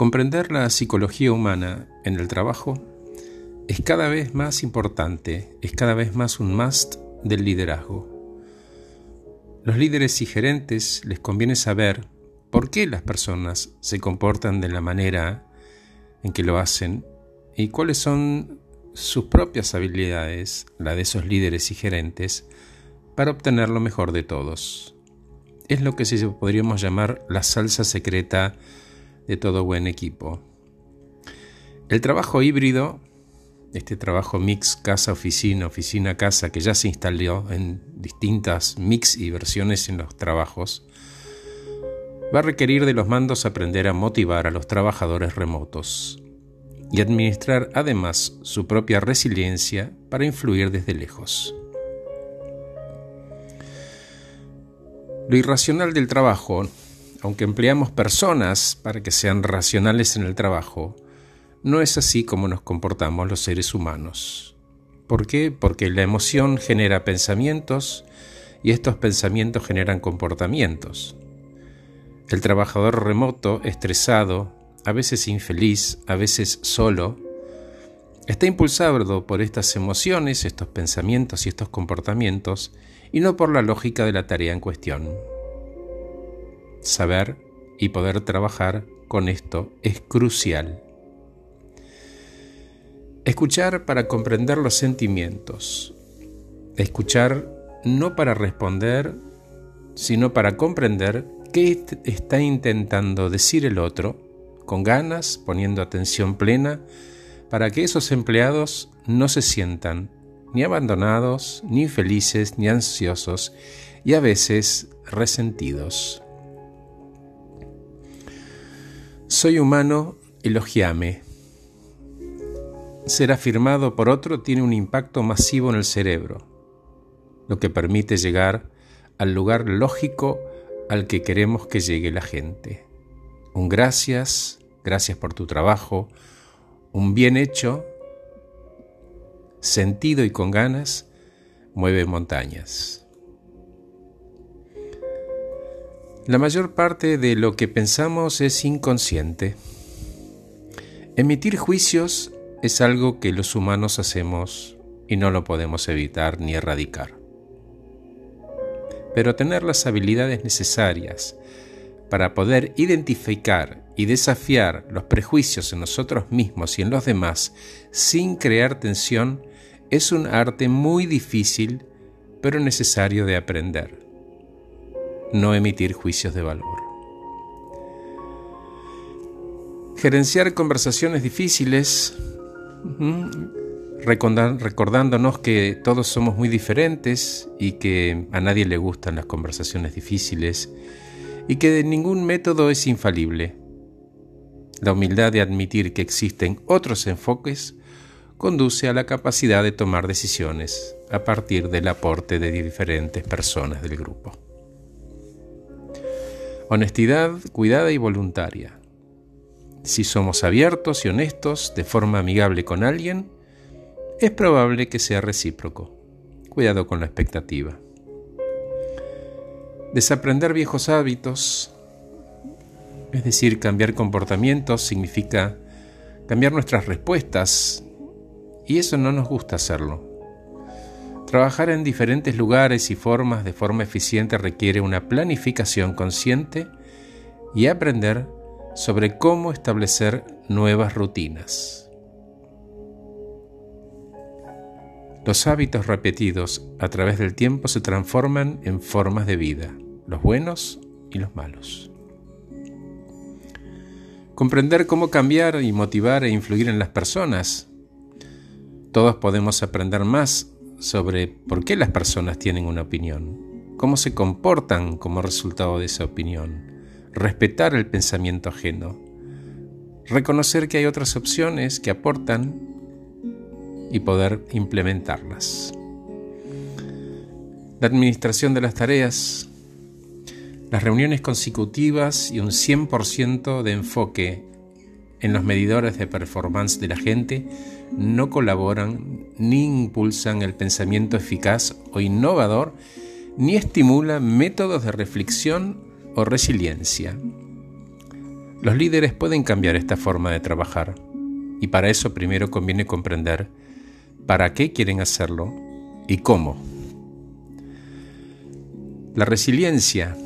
Comprender la psicología humana en el trabajo es cada vez más importante, es cada vez más un must del liderazgo. Los líderes y gerentes les conviene saber por qué las personas se comportan de la manera en que lo hacen y cuáles son sus propias habilidades, la de esos líderes y gerentes, para obtener lo mejor de todos. Es lo que se podríamos llamar la salsa secreta de todo buen equipo. El trabajo híbrido, este trabajo mix casa-oficina, oficina-casa, que ya se instaló en distintas mix y versiones en los trabajos, va a requerir de los mandos aprender a motivar a los trabajadores remotos y administrar además su propia resiliencia para influir desde lejos. Lo irracional del trabajo aunque empleamos personas para que sean racionales en el trabajo, no es así como nos comportamos los seres humanos. ¿Por qué? Porque la emoción genera pensamientos y estos pensamientos generan comportamientos. El trabajador remoto, estresado, a veces infeliz, a veces solo, está impulsado por estas emociones, estos pensamientos y estos comportamientos, y no por la lógica de la tarea en cuestión. Saber y poder trabajar con esto es crucial. Escuchar para comprender los sentimientos. Escuchar no para responder, sino para comprender qué está intentando decir el otro, con ganas, poniendo atención plena, para que esos empleados no se sientan ni abandonados, ni infelices, ni ansiosos, y a veces resentidos. Soy humano, elogiame. Ser afirmado por otro tiene un impacto masivo en el cerebro, lo que permite llegar al lugar lógico al que queremos que llegue la gente. Un gracias, gracias por tu trabajo, un bien hecho, sentido y con ganas, mueve montañas. La mayor parte de lo que pensamos es inconsciente. Emitir juicios es algo que los humanos hacemos y no lo podemos evitar ni erradicar. Pero tener las habilidades necesarias para poder identificar y desafiar los prejuicios en nosotros mismos y en los demás sin crear tensión es un arte muy difícil pero necesario de aprender no emitir juicios de valor. Gerenciar conversaciones difíciles, recordándonos que todos somos muy diferentes y que a nadie le gustan las conversaciones difíciles y que ningún método es infalible. La humildad de admitir que existen otros enfoques conduce a la capacidad de tomar decisiones a partir del aporte de diferentes personas del grupo. Honestidad cuidada y voluntaria. Si somos abiertos y honestos de forma amigable con alguien, es probable que sea recíproco. Cuidado con la expectativa. Desaprender viejos hábitos, es decir, cambiar comportamientos, significa cambiar nuestras respuestas, y eso no nos gusta hacerlo. Trabajar en diferentes lugares y formas de forma eficiente requiere una planificación consciente y aprender sobre cómo establecer nuevas rutinas. Los hábitos repetidos a través del tiempo se transforman en formas de vida, los buenos y los malos. Comprender cómo cambiar y motivar e influir en las personas. Todos podemos aprender más sobre por qué las personas tienen una opinión, cómo se comportan como resultado de esa opinión, respetar el pensamiento ajeno, reconocer que hay otras opciones que aportan y poder implementarlas. La administración de las tareas, las reuniones consecutivas y un 100% de enfoque en los medidores de performance de la gente no colaboran ni impulsan el pensamiento eficaz o innovador, ni estimulan métodos de reflexión o resiliencia. Los líderes pueden cambiar esta forma de trabajar y para eso primero conviene comprender para qué quieren hacerlo y cómo. La resiliencia,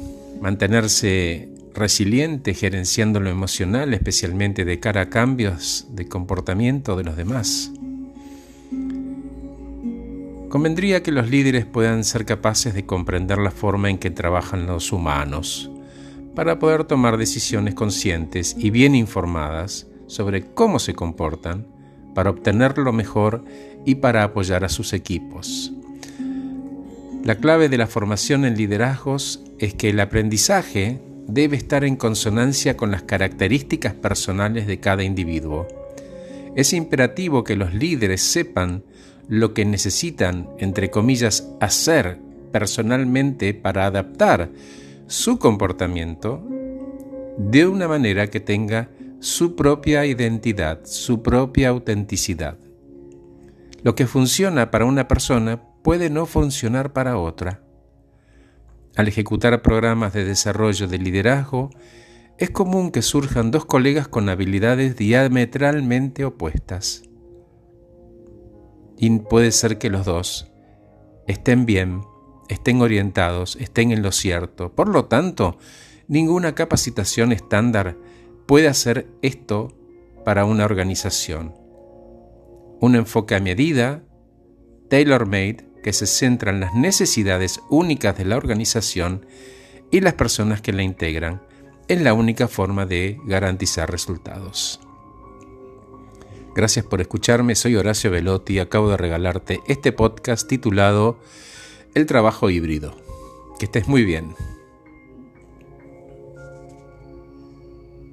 mantenerse resiliente gerenciando lo emocional, especialmente de cara a cambios de comportamiento de los demás. Convendría que los líderes puedan ser capaces de comprender la forma en que trabajan los humanos, para poder tomar decisiones conscientes y bien informadas sobre cómo se comportan, para obtener lo mejor y para apoyar a sus equipos. La clave de la formación en liderazgos es que el aprendizaje debe estar en consonancia con las características personales de cada individuo. Es imperativo que los líderes sepan lo que necesitan, entre comillas, hacer personalmente para adaptar su comportamiento de una manera que tenga su propia identidad, su propia autenticidad. Lo que funciona para una persona puede no funcionar para otra. Al ejecutar programas de desarrollo de liderazgo, es común que surjan dos colegas con habilidades diametralmente opuestas. Y puede ser que los dos estén bien, estén orientados, estén en lo cierto. Por lo tanto, ninguna capacitación estándar puede hacer esto para una organización. Un enfoque a medida, tailor-made, que se centra en las necesidades únicas de la organización y las personas que la integran, es la única forma de garantizar resultados. Gracias por escucharme, soy Horacio Velotti y acabo de regalarte este podcast titulado El trabajo híbrido. Que estés muy bien.